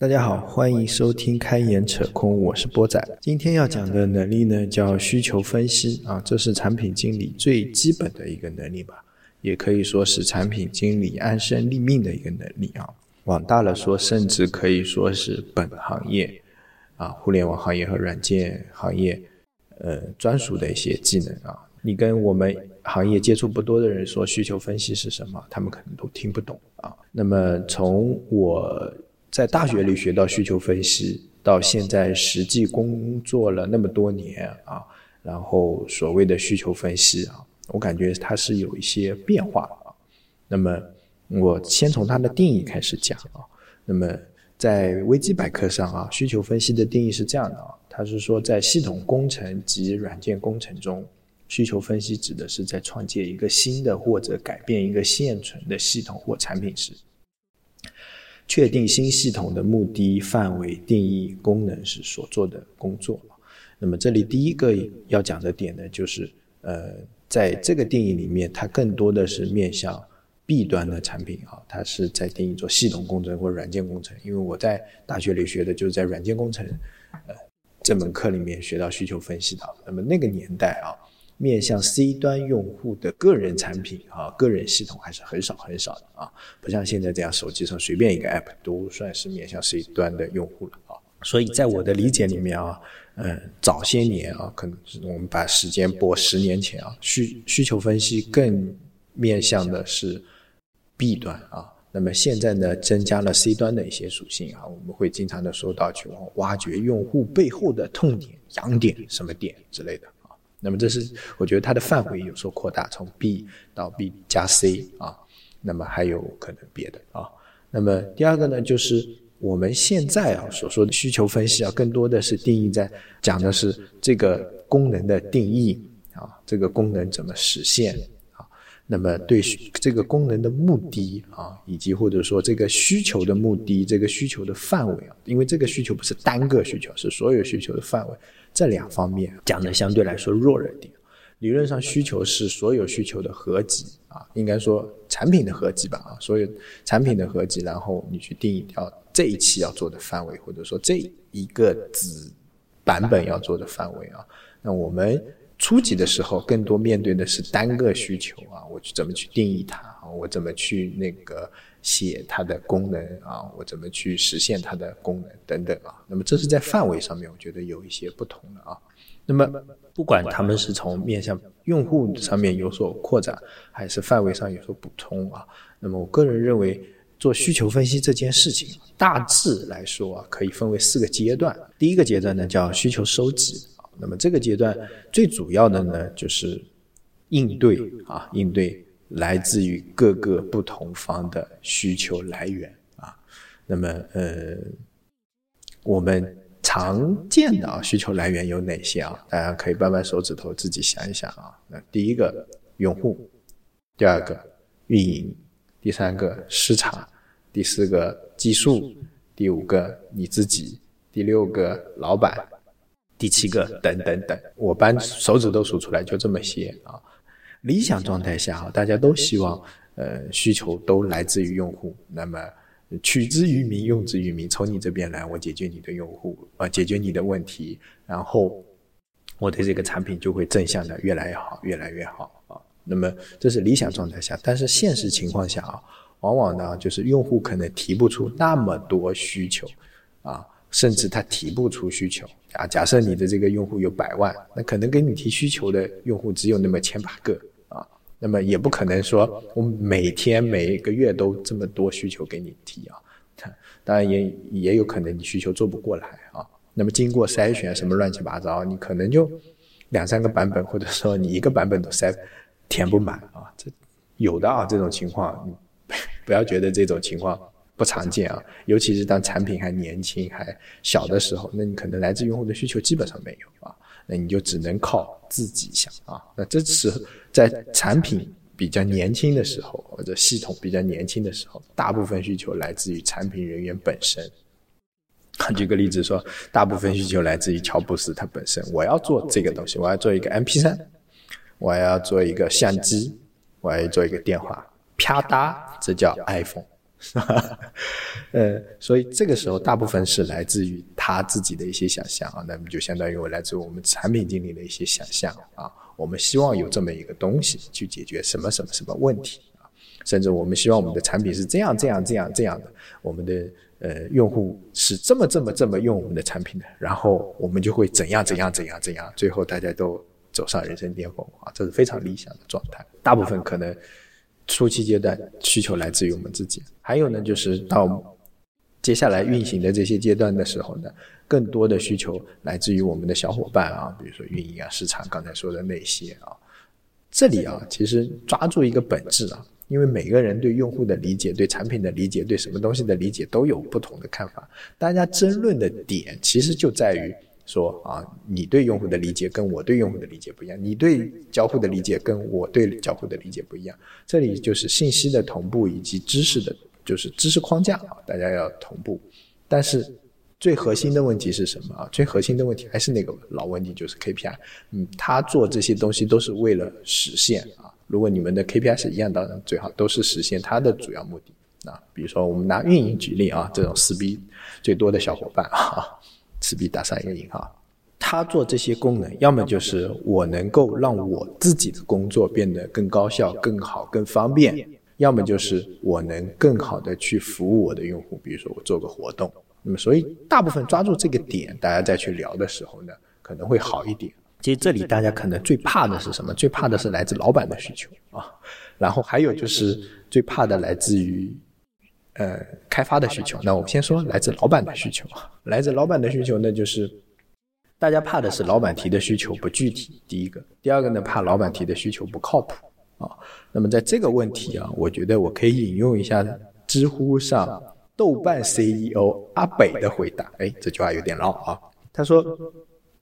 大家好，欢迎收听开眼扯空，我是波仔。今天要讲的能力呢，叫需求分析啊，这是产品经理最基本的一个能力吧，也可以说是产品经理安身立命的一个能力啊。往大了说，甚至可以说是本行业啊，互联网行业和软件行业呃专属的一些技能啊。你跟我们行业接触不多的人说需求分析是什么，他们可能都听不懂啊。那么从我。在大学里学到需求分析，到现在实际工作了那么多年啊，然后所谓的需求分析啊，我感觉它是有一些变化啊。那么我先从它的定义开始讲啊。那么在维基百科上啊，需求分析的定义是这样的啊，它是说在系统工程及软件工程中，需求分析指的是在创建一个新的或者改变一个现存的系统或产品时。确定新系统的目的、范围、定义、功能是所做的工作。那么这里第一个要讲的点呢，就是呃，在这个定义里面，它更多的是面向 B 端的产品啊，它是在定义做系统工程或软件工程。因为我在大学里学的就是在软件工程呃这门课里面学到需求分析的。那么那个年代啊。面向 C 端用户的个人产品啊，个人系统还是很少很少的啊，不像现在这样，手机上随便一个 App 都算是面向 C 端的用户了啊。所以在我的理解里面啊，嗯，早些年啊，可能我们把时间拨十年前啊，需需求分析更面向的是 B 端啊。那么现在呢，增加了 C 端的一些属性啊，我们会经常的说到去挖掘用户背后的痛点、痒点什么点之类的。那么这是我觉得它的范围有所扩大，从 B 到 B 加 C 啊，那么还有可能别的啊。那么第二个呢，就是我们现在啊所说的需求分析啊，更多的是定义在讲的是这个功能的定义啊，这个功能怎么实现啊，那么对这个功能的目的啊，以及或者说这个需求的目的，这个需求的范围啊，因为这个需求不是单个需求，是所有需求的范围。这两方面讲的相对来说弱了点。理论上，需求是所有需求的合集啊，应该说产品的合集吧啊，所有产品的合集，然后你去定义掉这一期要做的范围，或者说这一个子版本要做的范围啊。那我们初级的时候，更多面对的是单个需求啊，我去怎么去定义它啊，我怎么去那个。写它的功能啊，我怎么去实现它的功能等等啊？那么这是在范围上面，我觉得有一些不同的啊。那么不管他们是从面向用户上面有所扩展，还是范围上有所补充啊，那么我个人认为做需求分析这件事情，大致来说啊，可以分为四个阶段。第一个阶段呢叫需求收集啊，那么这个阶段最主要的呢就是应对啊，应对。来自于各个不同方的需求来源啊，那么呃，我们常见的啊需求来源有哪些啊？大家可以掰掰手指头自己想一想啊。那第一个用户，第二个运营，第三个市场，第四个技术，第五个你自己，第六个老板，第七个等等等，我掰手指都数出来就这么些啊。理想状态下啊，大家都希望，呃，需求都来自于用户。那么，取之于民，用之于民，从你这边来，我解决你的用户，啊，解决你的问题，然后我的这个产品就会正向的越来越好，越来越好啊。那么这是理想状态下，但是现实情况下啊，往往呢就是用户可能提不出那么多需求，啊，甚至他提不出需求。啊，假设你的这个用户有百万，那可能给你提需求的用户只有那么千把个，那么也不可能说我每天每一个月都这么多需求给你提啊，当然也也有可能你需求做不过来啊，那么经过筛选什么乱七八糟，你可能就两三个版本，或者说你一个版本都塞填不满啊，这有的啊这种情况你，不要觉得这种情况。不常见啊，尤其是当产品还年轻、还小的时候，那你可能来自用户的需求基本上没有啊，那你就只能靠自己想啊。那这是在产品比较年轻的时候，或者系统比较年轻的时候，大部分需求来自于产品人员本身。举个例子说，大部分需求来自于乔布斯他本身，我要做这个东西，我要做一个 MP3，我要做一个相机，我要做一个电话，啪嗒，这叫 iPhone。呃，所以这个时候大部分是来自于他自己的一些想象啊，那么就相当于我来自我们产品经理的一些想象啊，我们希望有这么一个东西去解决什么什么什么问题啊，甚至我们希望我们的产品是这样这样这样这样的，我们的呃用户是这么这么这么用我们的产品的，然后我们就会怎样怎样怎样怎样，最后大家都走上人生巅峰啊，这是非常理想的状态，大部分可能。初期阶段需求来自于我们自己，还有呢，就是到接下来运行的这些阶段的时候呢，更多的需求来自于我们的小伙伴啊，比如说运营啊、市场，刚才说的那些啊。这里啊，其实抓住一个本质啊，因为每个人对用户的理解、对产品的理解、对什么东西的理解都有不同的看法，大家争论的点其实就在于。说啊，你对用户的理解跟我对用户的理解不一样，你对交互的理解跟我对交互的理解不一样。这里就是信息的同步以及知识的，就是知识框架啊，大家要同步。但是最核心的问题是什么啊？最核心的问题还是那个老问题，就是 KPI。嗯，他做这些东西都是为了实现啊。如果你们的 KPI 是一样，当然最好都是实现他的主要目的啊。比如说我们拿运营举例啊，这种撕逼最多的小伙伴啊。撕逼打上一个引号，他做这些功能，要么就是我能够让我自己的工作变得更高效、更好、更方便，要么就是我能更好的去服务我的用户。比如说我做个活动，那么所以大部分抓住这个点，大家再去聊的时候呢，可能会好一点。其实这里大家可能最怕的是什么？最怕的是来自老板的需求啊，然后还有就是最怕的来自于。呃，开发的需求，那我们先说来自老板的需求啊。来自老板的需求呢，就是大家怕的是老板提的需求不具体，第一个；第二个呢，怕老板提的需求不靠谱啊。那么在这个问题啊，我觉得我可以引用一下知乎上豆瓣 CEO 阿北的回答。哎，这句话有点绕啊。他说，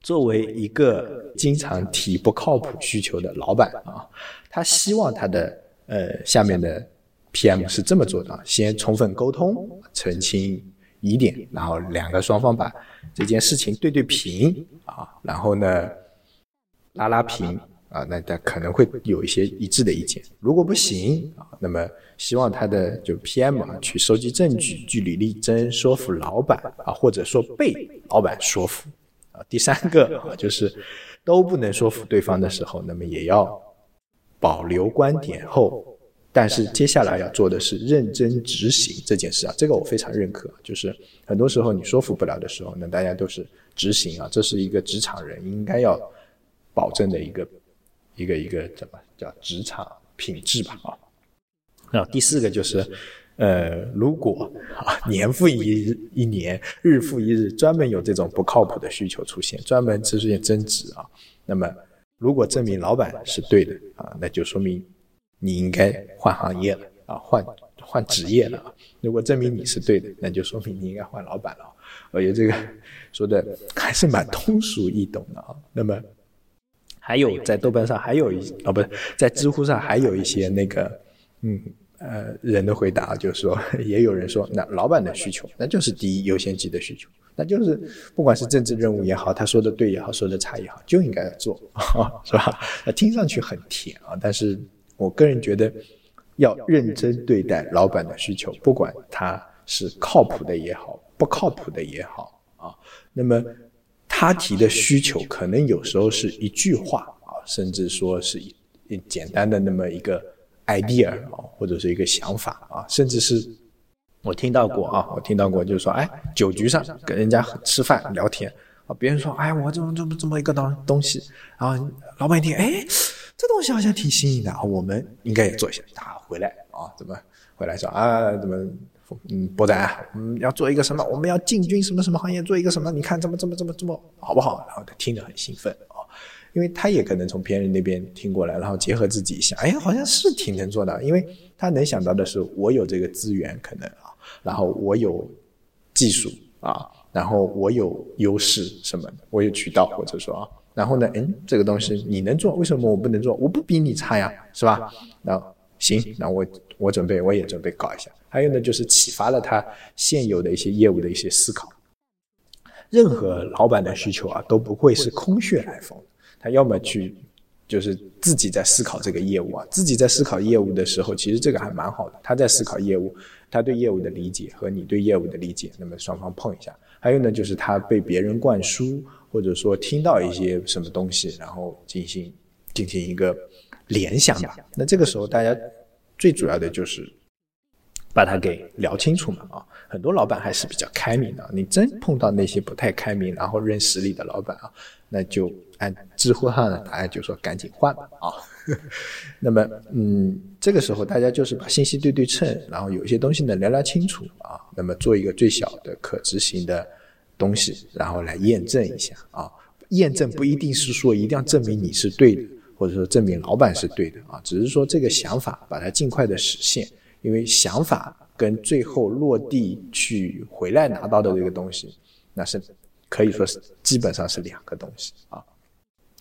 作为一个经常提不靠谱需求的老板啊，他希望他的呃下面的。P.M. 是这么做的：先充分沟通、澄清疑点，然后两个双方把这件事情对对平啊，然后呢拉拉平啊，那他可能会有一些一致的意见。如果不行啊，那么希望他的就 P.M. 啊去收集证据、据理力争、说服老板啊，或者说被老板说服啊。第三个啊，就是都不能说服对方的时候，那么也要保留观点后。但是接下来要做的是认真执行这件事啊，这个我非常认可。就是很多时候你说服不了的时候，那大家都是执行啊，这是一个职场人应该要保证的一个一个一个怎么叫职场品质吧啊。那第四个就是，呃，如果啊年复一日一年，日复一日，专门有这种不靠谱的需求出现，专门出现增值啊，那么如果证明老板是对的啊，那就说明。你应该换行业了啊，换换职业了啊！如果证明你是对的，那就说明你应该换老板了。我觉得这个说的还是蛮通俗易懂的啊。那么还有在豆瓣上还有一哦，不是在知乎上还有一些那个嗯呃人的回答，就是说 也有人说，那老板的需求那就是第一优先级的需求，那就是不管是政治任务也好，他说的对也好，说的差也好，就应该做，是吧？那听上去很甜啊，但是。我个人觉得，要认真对待老板的需求，不管他是靠谱的也好，不靠谱的也好啊。那么他提的需求，可能有时候是一句话啊，甚至说是一简单的那么一个 idea，或者是一个想法啊，甚至是我听到过啊，我听到过，就是说，哎，酒局上跟人家吃饭聊天啊，别人说，哎，我怎么怎么这么一个东东西，然后老板一听，哎。这东西好像挺新颖的，我们应该也做一下。他回来啊，怎么回来说啊？怎么嗯，博仔，嗯，要做一个什么？我们要进军什么什么行业？做一个什么？你看怎么怎么怎么怎么好不好？然后他听着很兴奋啊，因为他也可能从别人那边听过来，然后结合自己想，哎呀，好像是挺能做的。因为他能想到的是，我有这个资源可能啊，然后我有技术啊，然后我有优势什么的，我有渠道或者说啊。然后呢？嗯，这个东西你能做，为什么我不能做？我不比你差呀，是吧？那行，那我我准备，我也准备搞一下。还有呢，就是启发了他现有的一些业务的一些思考。任何老板的需求啊，都不会是空穴来风，他要么去就是自己在思考这个业务啊，自己在思考业务的时候，其实这个还蛮好的。他在思考业务，他对业务的理解和你对业务的理解，那么双方碰一下。还有呢，就是他被别人灌输，或者说听到一些什么东西，然后进行进行一个联想吧。那这个时候大家最主要的就是把它给聊清楚嘛啊。很多老板还是比较开明的，你真碰到那些不太开明，然后认实力的老板啊，那就。按知乎上的答案就说赶紧换吧啊，那么嗯，这个时候大家就是把信息对对称，然后有一些东西呢聊聊清楚啊，那么做一个最小的可执行的东西，然后来验证一下啊。验证不一定是说一定要证明你是对的，或者说证明老板是对的啊，只是说这个想法把它尽快的实现，因为想法跟最后落地去回来拿到的这个东西，那是可以说是基本上是两个东西啊。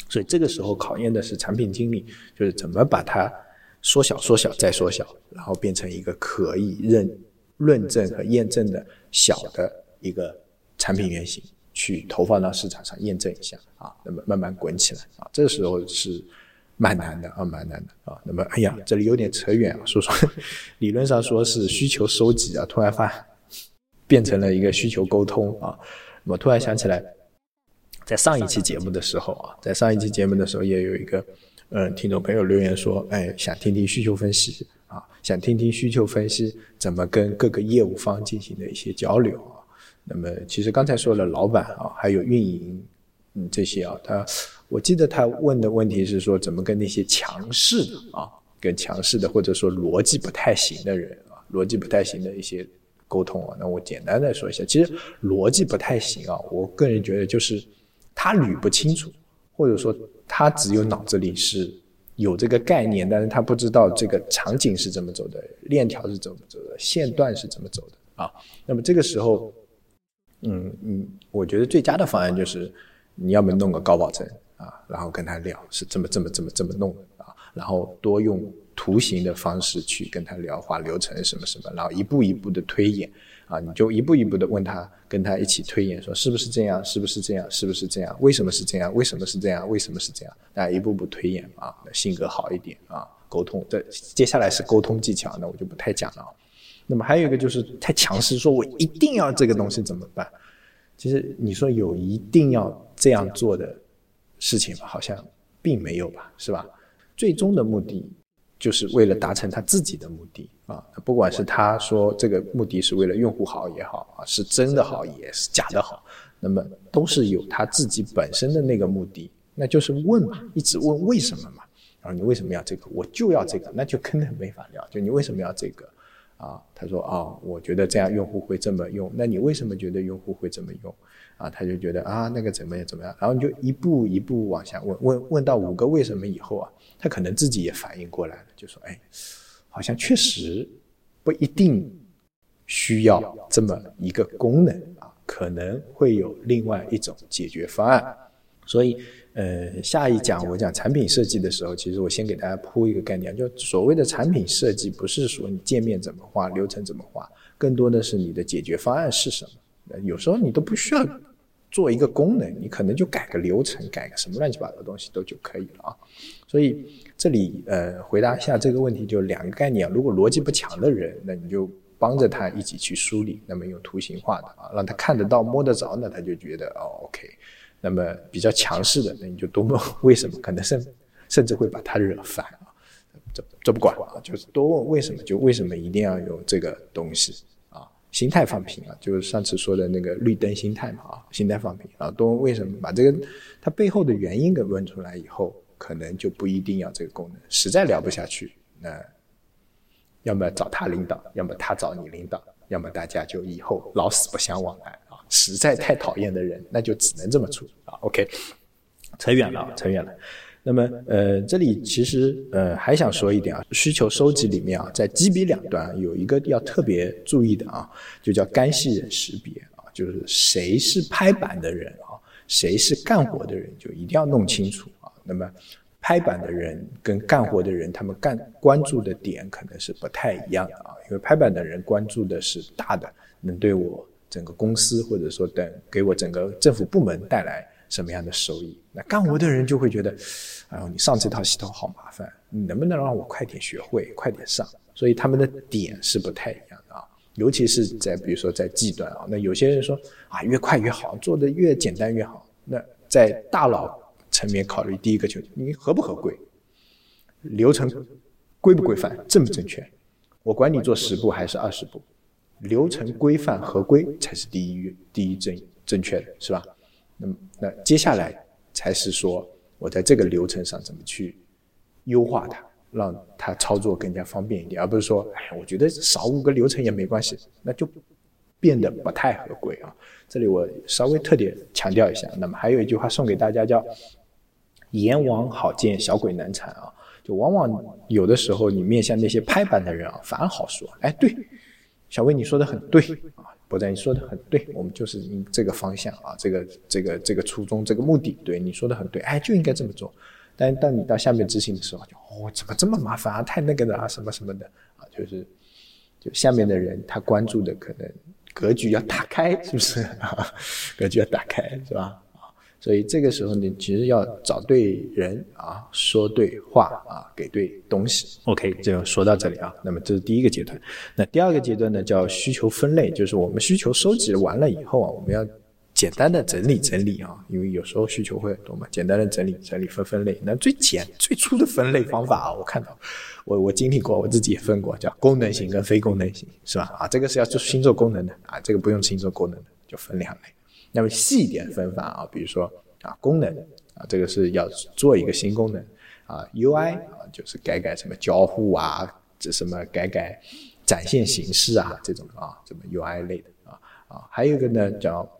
所以这个时候考验的是产品经理，就是怎么把它缩小、缩小再缩小，然后变成一个可以认论证和验证的小的一个产品原型，去投放到市场上验证一下啊，那么慢慢滚起来啊，这个时候是蛮难的啊，蛮难的啊。那么哎呀，这里有点扯远啊，说说 理论上说是需求收集啊，突然发变成了一个需求沟通啊，我突然想起来。在上一期节目的时候啊，在上一期节目的时候也有一个，嗯，听众朋友留言说，哎，想听听需求分析啊，想听听需求分析怎么跟各个业务方进行的一些交流啊。那么其实刚才说了，老板啊，还有运营，嗯，这些啊，他，我记得他问的问题是说，怎么跟那些强势的啊，跟强势的或者说逻辑不太行的人啊，逻辑不太行的一些沟通啊。那我简单的说一下，其实逻辑不太行啊，我个人觉得就是。他捋不清楚，或者说他只有脑子里是有这个概念，但是他不知道这个场景是怎么走的，链条是怎么走的，线段是怎么走的啊。那么这个时候，嗯嗯，我觉得最佳的方案就是你要么弄个高保真啊，然后跟他聊是这么这么这么这么弄啊，然后多用图形的方式去跟他聊画流程什么什么，然后一步一步的推演。啊，你就一步一步的问他，跟他一起推演，说是不是这样，是不是这样，是不是这样，为什么是这样，为什么是这样，为什么是这样？大家一步步推演啊，性格好一点啊，沟通。这接下来是沟通技巧，那我就不太讲了。那么还有一个就是太强势，说我一定要这个东西怎么办？其实你说有一定要这样做的事情吧，好像并没有吧，是吧？最终的目的。就是为了达成他自己的目的啊，不管是他说这个目的是为了用户好也好啊，是真的好也是假的好，那么都是有他自己本身的那个目的，那就是问嘛，一直问为什么嘛，然后你为什么要这个，我就要这个，那就根本没法聊，就你为什么要这个啊？他说啊，我觉得这样用户会这么用，那你为什么觉得用户会这么用？啊，他就觉得啊那个怎么样怎么样，然后你就一步一步往下问问问到五个为什么以后啊。他可能自己也反应过来了，就说：“哎，好像确实不一定需要这么一个功能啊，可能会有另外一种解决方案。”所以，呃，下一讲我讲产品设计的时候，其实我先给大家铺一个概念，就所谓的产品设计，不是说你界面怎么画、流程怎么画，更多的是你的解决方案是什么。有时候你都不需要做一个功能，你可能就改个流程、改个什么乱七八糟的东西都就可以了啊。所以这里呃回答一下这个问题，就两个概念。啊如果逻辑不强的人，那你就帮着他一起去梳理，那么用图形化的啊，让他看得到、摸得着，那他就觉得哦 OK。那么比较强势的，那你就多问为什么，可能甚甚至会把他惹烦啊。这这不管啊，就是多问为什么，就为什么一定要用这个东西？心态放平啊，就是上次说的那个绿灯心态嘛啊，心态放平啊，都为什么，把这个它背后的原因给问出来以后。可能就不一定要这个功能，实在聊不下去，那要么找他领导，要么他找你领导，要么大家就以后老死不相往来啊！实在太讨厌的人，那就只能这么处啊。OK，扯远了，扯远了。那么呃，这里其实呃还想说一点啊，需求收集里面啊，在 GB 两端有一个要特别注意的啊，就叫干系人识别啊，就是谁是拍板的人啊，谁是干活的人，就一定要弄清楚啊。那么，拍板的人跟干活的人，他们干关注的点可能是不太一样的啊。因为拍板的人关注的是大的，能对我整个公司或者说等给我整个政府部门带来什么样的收益。那干活的人就会觉得，哎呦，你上这套系统好麻烦，你能不能让我快点学会，快点上？所以他们的点是不太一样的啊，尤其是在比如说在计端啊，那有些人说啊，越快越好，做的越简单越好。那在大佬层面考虑，第一个就你合不合规，流程规不规范，正不正确？我管你做十步还是二十步，流程规范合规才是第一第一正正确的，是吧？那么那接下来才是说我在这个流程上怎么去优化它。让它操作更加方便一点，而不是说，哎，我觉得少五个流程也没关系，那就变得不太合规啊。这里我稍微特点强调一下。那么还有一句话送给大家，叫“阎王好见，小鬼难缠”啊。就往往有的时候，你面向那些拍板的人啊，反而好说。哎，对，小魏你说的很对啊，博仔你说的很对，我们就是这个方向啊，这个这个这个初衷，这个目的，对你说的很对，哎，就应该这么做。但当你到下面执行的时候，就哦，怎么这么麻烦啊？太那个了啊，什么什么的啊，就是就下面的人他关注的可能格局要打开，是不是啊？格局要打开，是吧？啊，所以这个时候你其实要找对人啊，说对话啊，给对东西。OK，就说到这里啊。那么这是第一个阶段。那第二个阶段呢，叫需求分类，就是我们需求收集完了以后啊，我们要。简单的整理整理啊，因为有时候需求会很多嘛，简单的整理整理分分类。那最简最初的分类方法啊，我看到我我经历过，我自己也分过，叫功能型跟非功能型，是吧？啊，这个是要做新做功能的啊，这个不用新做功能的，就分两类。那么细一点分法啊，比如说啊功能啊，这个是要做一个新功能啊，UI 啊就是改改什么交互啊，这什么改改展现形式啊这种啊，这么 UI 类的啊啊，还有一个呢叫。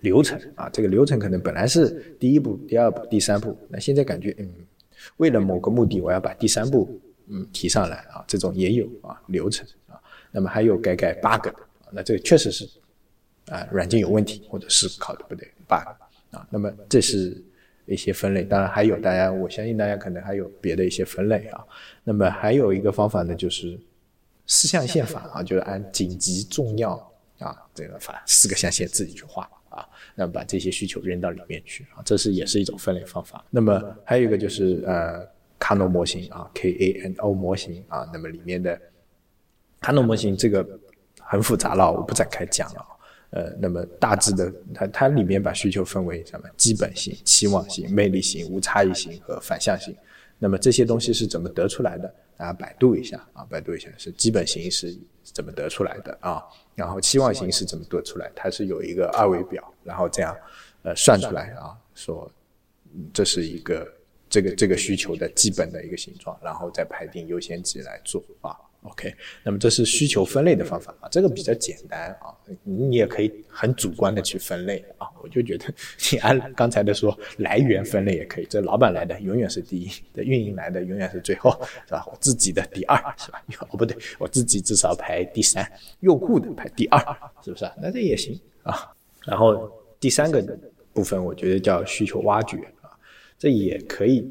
流程啊，这个流程可能本来是第一步、第二步、第三步，那现在感觉嗯，为了某个目的，我要把第三步嗯提上来啊，这种也有啊流程啊，那么还有改改 bug 的啊，那这个确实是啊软件有问题或者是考的不对 bug 啊，那么这是一些分类，当然还有大家，我相信大家可能还有别的一些分类啊，那么还有一个方法呢，就是四象限法啊，就是按紧急、重要啊这个法四个象限自己去画。啊，那么把这些需求扔到里面去啊，这是也是一种分类方法。那么还有一个就是呃，卡诺模型啊，K A N O 模型啊，那么里面的卡诺模型这个很复杂了，我不展开讲了。呃，那么大致的它它里面把需求分为什么？基本型、期望型、魅力型、无差异型和反向型。那么这些东西是怎么得出来的？大家百度一下啊，百度一下是基本型是怎么得出来的啊？然后期望型是怎么得出来？它是有一个二维表，然后这样呃算出来啊，说这是一个这个这个需求的基本的一个形状，然后再排定优先级来做啊。OK，那么这是需求分类的方法啊，这个比较简单啊，你也可以很主观的去分类啊，我就觉得你按刚才的说来源分类也可以，这老板来的永远是第一，这运营来的永远是最后，是吧？我自己的第二，是吧？哦不对，我自己至少排第三，用户的排第二，是不是？那这也行啊。然后第三个部分，我觉得叫需求挖掘啊，这也可以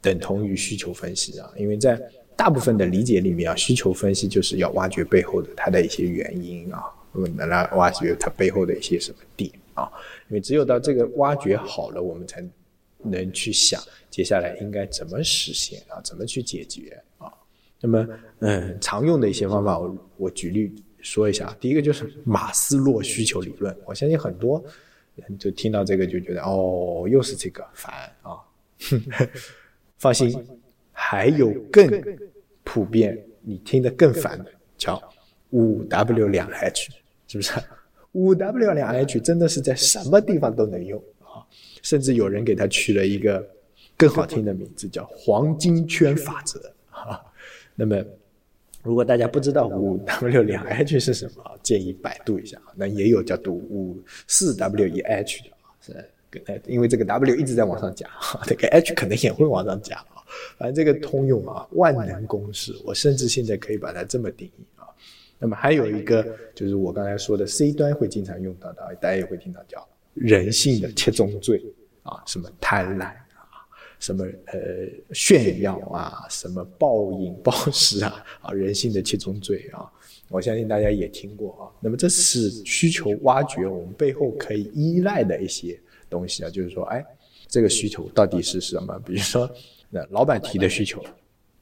等同于需求分析啊，因为在大部分的理解里面啊，需求分析就是要挖掘背后的它的一些原因啊，能来挖掘它背后的一些什么点啊，因为只有到这个挖掘好了，我们才能去想接下来应该怎么实现啊，怎么去解决啊。那么，嗯，常用的一些方法，我我举例说一下。第一个就是马斯洛需求理论，我相信很多人就听到这个就觉得哦，又是这个烦啊，放心。还有更普遍，你听得更烦的，叫五 W 两 H，是不是？五 W 两 H 真的是在什么地方都能用啊！甚至有人给它取了一个更好听的名字，叫黄金圈法则啊。那么，如果大家不知道五 W 两 H 是什么，建议百度一下。那也有叫读五四 W 一 H 的啊，是，因为这个 W 一直在往上加，这个 H 可能也会往上加。反正这个通用啊，万能公式，我甚至现在可以把它这么定义啊。那么还有一个就是我刚才说的 C 端会经常用到的，大家也会听到叫人性的七宗罪啊，什么贪婪啊，什么呃炫耀啊，什么暴饮暴食啊，啊人性的七宗罪啊，我相信大家也听过啊。那么这是需求挖掘我们背后可以依赖的一些东西啊，就是说，哎，这个需求到底是什么？比如说，那老板提的需求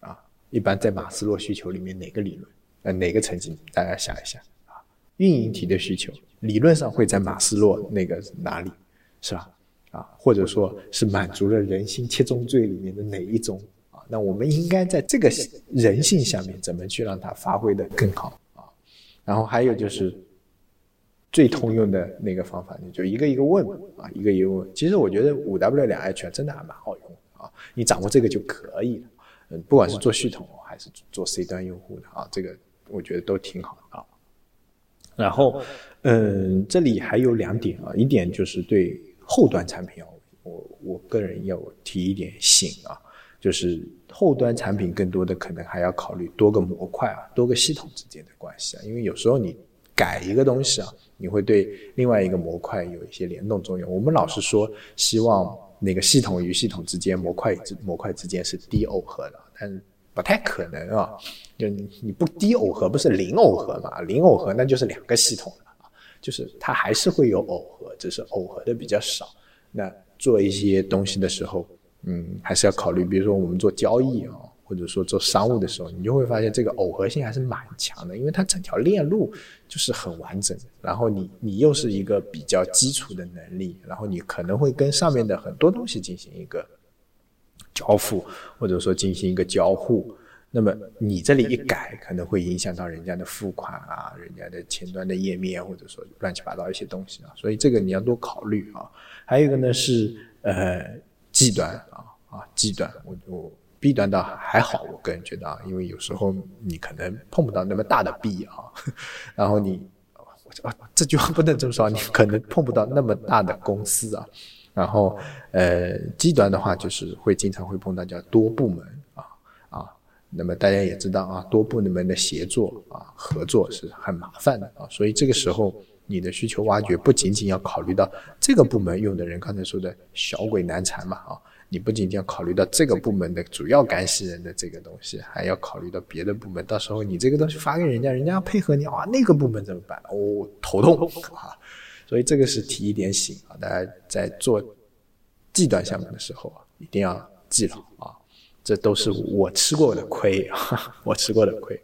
啊，一般在马斯洛需求里面哪个理论？呃，哪个层级？大家想一下啊，运营提的需求理论上会在马斯洛那个哪里，是吧？啊，或者说是满足了人性七宗罪里面的哪一宗啊？那我们应该在这个人性下面怎么去让它发挥的更好啊？然后还有就是最通用的那个方法，你就一个一个问啊，一个一个问。其实我觉得五 W 两 H 真的还蛮好用的啊，你掌握这个就可以了。嗯，不管是做系统还是做 C 端用户的啊，这个我觉得都挺好的啊。然后，嗯，这里还有两点啊，一点就是对。后端产品啊，我我个人要提一点醒啊，就是后端产品更多的可能还要考虑多个模块啊，多个系统之间的关系啊，因为有时候你改一个东西啊，你会对另外一个模块有一些联动作用。我们老是说希望那个系统与系统之间、模块之模块之间是低耦合的，但不太可能啊。就你不低耦合，不是零耦合嘛？零耦合那就是两个系统。就是它还是会有耦合，只是耦合的比较少。那做一些东西的时候，嗯，还是要考虑，比如说我们做交易啊，或者说做商务的时候，你就会发现这个耦合性还是蛮强的，因为它整条链路就是很完整。然后你你又是一个比较基础的能力，然后你可能会跟上面的很多东西进行一个交付，或者说进行一个交互。那么你这里一改，可能会影响到人家的付款啊，人家的前端的页面，或者说乱七八糟一些东西啊，所以这个你要多考虑啊。还有一个呢是呃 G 端啊啊 G 端，我我 B 端倒还好，我个人觉得啊，因为有时候你可能碰不到那么大的 B 啊，然后你我这句话不能这么说，你可能碰不到那么大的公司啊，然后呃 G 端的话就是会经常会碰到叫多部门啊啊。那么大家也知道啊，多部门的协作啊、合作是很麻烦的啊，所以这个时候你的需求挖掘不仅仅要考虑到这个部门用的人，刚才说的小鬼难缠嘛啊，你不仅仅要考虑到这个部门的主要干系人的这个东西，还要考虑到别的部门，到时候你这个东西发给人家，人家要配合你啊，那个部门怎么办？哦，头痛啊，所以这个是提一点醒啊，大家在做计端项目的时候啊，一定要记牢啊。这都是我吃过的亏，我吃过的亏。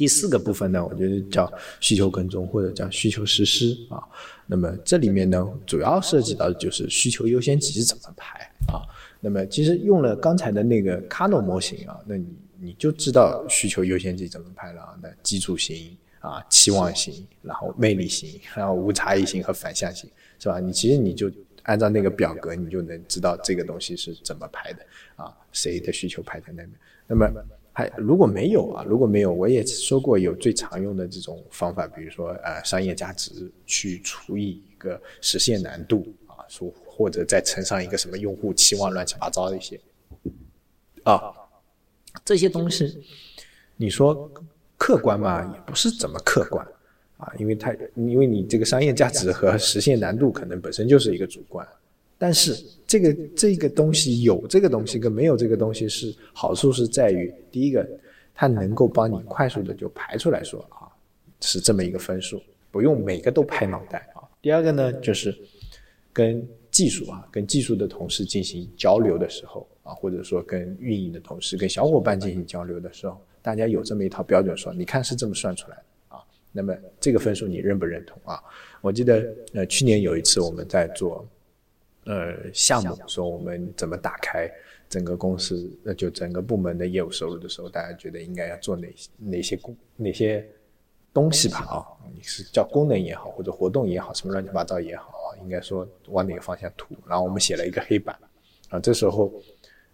第四个部分呢，我觉得叫需求跟踪或者叫需求实施啊。那么这里面呢，主要涉及到的就是需求优先级怎么排啊。那么其实用了刚才的那个 Kano 模型啊，那你你就知道需求优先级怎么排了啊。那基础型啊、期望型，然后魅力型，然后无差异型和反向型，是吧？你其实你就。按照那个表格，你就能知道这个东西是怎么排的啊？谁的需求排在那边？那么如果没有啊？如果没有，我也说过有最常用的这种方法，比如说呃商业价值去除以一个实现难度啊，说或者再乘上一个什么用户期望，乱七八糟的一些啊，这些东西你说客观嘛，也不是怎么客观。啊，因为它，因为你这个商业价值和实现难度可能本身就是一个主观，但是这个这个东西有这个东西跟没有这个东西是好处是在于，第一个，它能够帮你快速的就排出来说啊，是这么一个分数，不用每个都拍脑袋啊。第二个呢，就是跟技术啊，跟技术的同事进行交流的时候啊，或者说跟运营的同事、跟小伙伴进行交流的时候，大家有这么一套标准说，你看是这么算出来的啊。那么这个分数你认不认同啊？我记得呃去年有一次我们在做呃项目，说我们怎么打开整个公司，那就整个部门的业务收入的时候，大家觉得应该要做哪些哪些功哪些东西吧？啊，你是叫功能也好，或者活动也好，什么乱七八糟也好，应该说往哪个方向图？然后我们写了一个黑板啊，这时候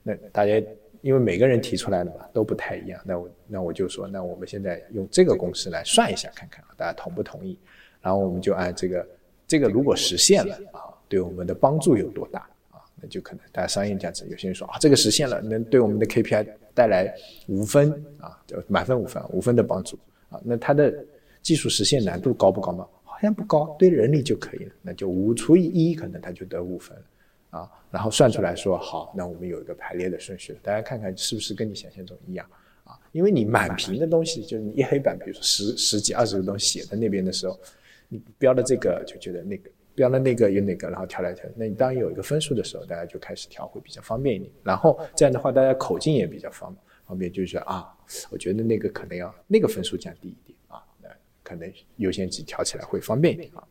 那大家。因为每个人提出来的嘛都不太一样，那我那我就说，那我们现在用这个公式来算一下，看看大家同不同意。然后我们就按这个，这个如果实现了啊，对我们的帮助有多大啊？那就可能大家商业价值。有些人说啊，这个实现了，能对我们的 KPI 带来五分啊，满分五分，五分的帮助啊。那它的技术实现难度高不高吗？好像不高，对人力就可以了，那就五除以一，可能他就得五分。啊，然后算出来说好，那我们有一个排列的顺序，大家看看是不是跟你想象中一样啊？因为你满屏的东西，就是你一黑板，比如说十十几二十个东西写在那边的时候，你标的这个就觉得那个标了那个有哪个，然后调来调。那你当有一个分数的时候，大家就开始调会比较方便一点。然后这样的话，大家口径也比较方方便，就是啊，我觉得那个可能要那个分数降低一点啊，那可能优先级调起来会方便一点啊。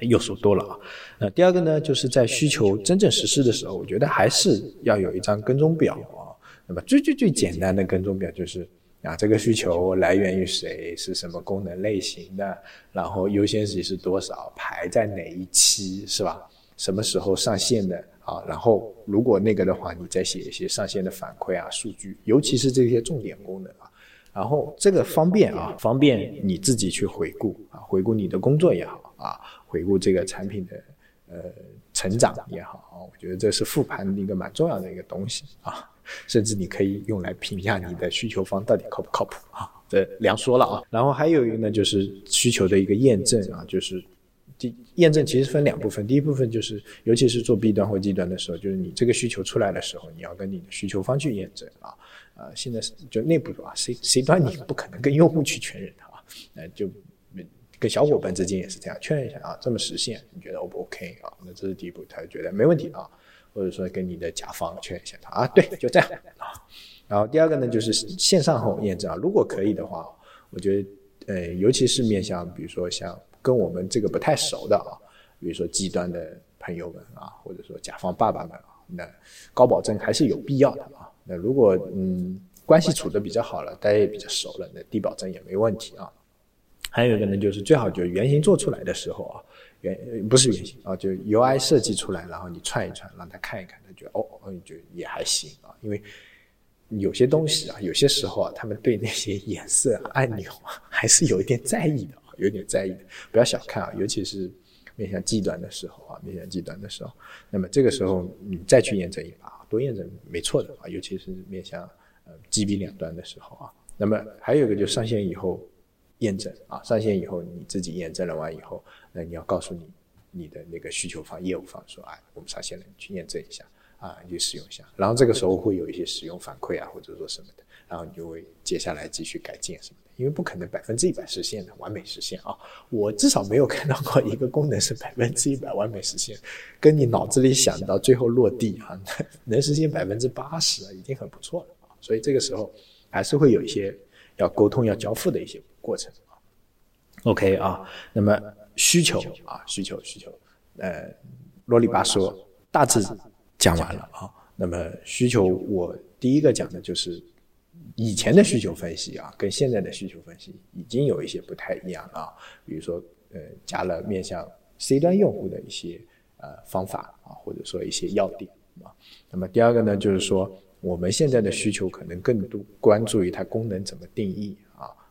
又说多了啊。那第二个呢，就是在需求真正实施的时候，我觉得还是要有一张跟踪表啊。那么最最最简单的跟踪表就是。啊，这个需求来源于谁？是什么功能类型的？然后优先级是多少？排在哪一期？是吧？什么时候上线的？啊，然后如果那个的话，你再写一些上线的反馈啊、数据，尤其是这些重点功能啊。然后这个方便啊，方便你自己去回顾啊，回顾你的工作也好啊，回顾这个产品的呃成长也好啊，我觉得这是复盘的一个蛮重要的一个东西啊。甚至你可以用来评价你的需求方到底靠不靠谱啊？这两说了啊。然后还有一个呢，就是需求的一个验证啊，就是第验证其实分两部分，第一部分就是尤其是做 B 端或 G 端的时候，就是你这个需求出来的时候，你要跟你的需求方去验证啊。呃，现在是就内部啊，C C 端你不可能跟用户去确认的啊，那就跟小伙伴之间也是这样确认一下啊，这么实现你觉得 O 不 OK 啊？那这是第一步，他就觉得没问题啊。或者说跟你的甲方确认一下，他啊，对，就这样啊。然后第二个呢，就是线上后验证啊，如果可以的话，我觉得，呃，尤其是面向比如说像跟我们这个不太熟的啊，比如说极端的朋友们啊，或者说甲方爸爸们啊，那高保证还是有必要的啊。那如果嗯关系处的比较好了，大家也比较熟了，那低保证也没问题啊。还有一个呢，就是最好就是原型做出来的时候啊。原不是原型啊，就 UI 设计出来，然后你串一串，让他看一看，他觉得哦，就也还行啊。因为有些东西啊，有些时候啊，他们对那些颜色按钮啊，还是有一点在意的，有点在意的。不要小看啊，尤其是面向 G 端的时候啊，面向 G 端的时候，那么这个时候你再去验证一把，多验证没错的啊。尤其是面向呃 GB 两端的时候啊，那么还有一个就上线以后。验证啊，上线以后你自己验证了完以后，那你要告诉你你的那个需求方、业务方说，哎，我们上线了，你去验证一下啊，你去使用一下。然后这个时候会有一些使用反馈啊，或者说什么的，然后你就会接下来继续改进什么的。因为不可能百分之一百实现的完美实现啊，我至少没有看到过一个功能是百分之一百完美实现，跟你脑子里想到最后落地啊，能实现百分之八十，已经很不错了啊。所以这个时候还是会有一些要沟通、要交付的一些。过程啊，OK 啊，那么需求啊，需求需求，呃，啰里吧嗦，大致讲完了啊。那么需求，我第一个讲的就是以前的需求分析啊，跟现在的需求分析已经有一些不太一样啊。比如说，呃，加了面向 C 端用户的一些呃方法啊，或者说一些要点啊。那么第二个呢，就是说我们现在的需求可能更多关注于它功能怎么定义。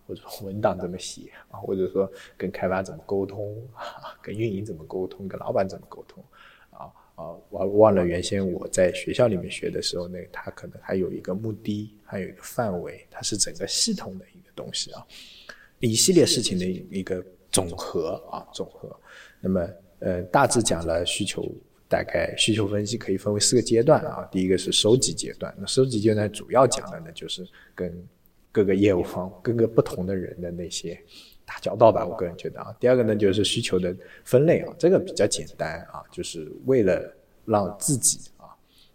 或者说文档怎么写啊？或者说跟开发怎么沟通啊？跟运营怎么沟通？跟老板怎么沟通？啊啊！我忘了原先我在学校里面学的时候，那它可能还有一个目的，还有一个范围，它是整个系统的一个东西啊，一系列事情的一个总和啊，总和。那么呃，大致讲了需求，大概需求分析可以分为四个阶段啊。第一个是收集阶段，那收集阶段主要讲的呢，就是跟各个业务方、各个不同的人的那些打交道吧，我个人觉得啊。第二个呢，就是需求的分类啊，这个比较简单啊，就是为了让自己啊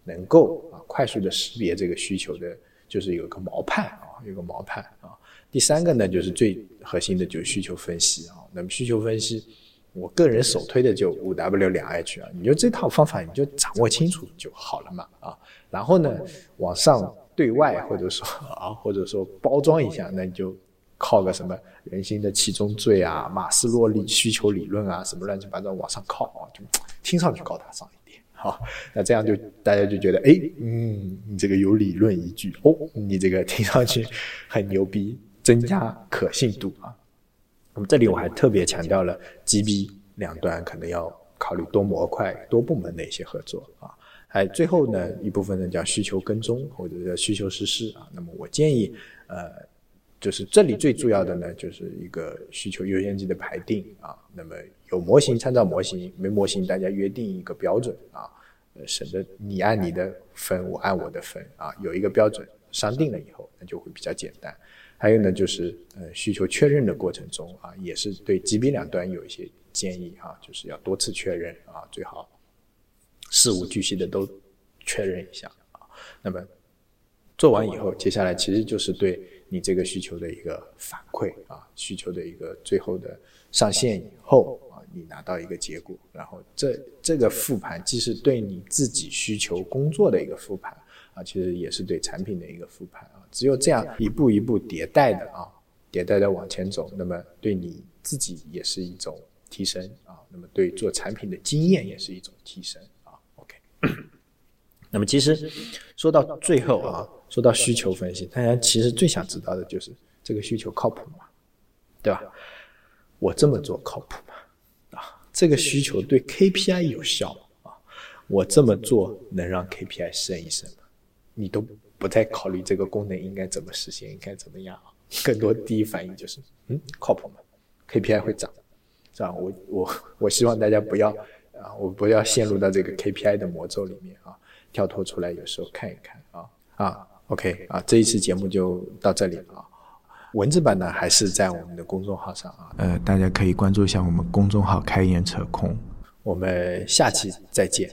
能够啊快速的识别这个需求的，就是有个毛判啊，有个毛判啊。第三个呢，就是最核心的就是需求分析啊。那么需求分析，我个人首推的就五 W 两 H 啊，你就这套方法你就掌握清楚就好了嘛啊。然后呢，往上。对外或者说啊，或者说包装一下，那你就靠个什么人心的七宗罪啊、马斯洛理需求理论啊，什么乱七八糟往上靠啊，就听上去高大上一点。好，那这样就大家就觉得，哎，嗯，你这个有理论依据哦，你这个听上去很牛逼，增加可信度啊。那么这里我还特别强调了，GB 两端可能要考虑多模块、多部门的一些合作啊。还最后呢一部分呢叫需求跟踪或者叫需求实施啊，那么我建议呃就是这里最重要的呢就是一个需求优先级的排定啊，那么有模型参照模型，没模型大家约定一个标准啊，省得你按你的分我按我的分啊，有一个标准商定了以后那就会比较简单。还有呢就是呃需求确认的过程中啊，也是对 GB 两端有一些。建议啊，就是要多次确认啊，最好事无巨细的都确认一下啊。那么做完以后，接下来其实就是对你这个需求的一个反馈啊，需求的一个最后的上线以后啊，你拿到一个结果，然后这这个复盘既是对你自己需求工作的一个复盘啊，其实也是对产品的一个复盘啊。只有这样一步一步迭代的啊。迭代的往前走，那么对你自己也是一种提升啊，那么对做产品的经验也是一种提升。那么其实说到最后啊，说到需求分析，大家其实最想知道的就是这个需求靠谱吗？对吧？我这么做靠谱吗？啊，这个需求对 KPI 有效吗？啊，我这么做能让 KPI 升一升吗？你都不再考虑这个功能应该怎么实现，应该怎么样啊？更多第一反应就是，嗯，靠谱吗？KPI 会涨，是吧？我我我希望大家不要啊，我不要陷入到这个 KPI 的魔咒里面啊，跳脱出来，有时候看一看啊啊，OK 啊，这一次节目就到这里了啊。文字版呢还是在我们的公众号上啊，呃，大家可以关注一下我们公众号“开眼扯空”，我们下期再见。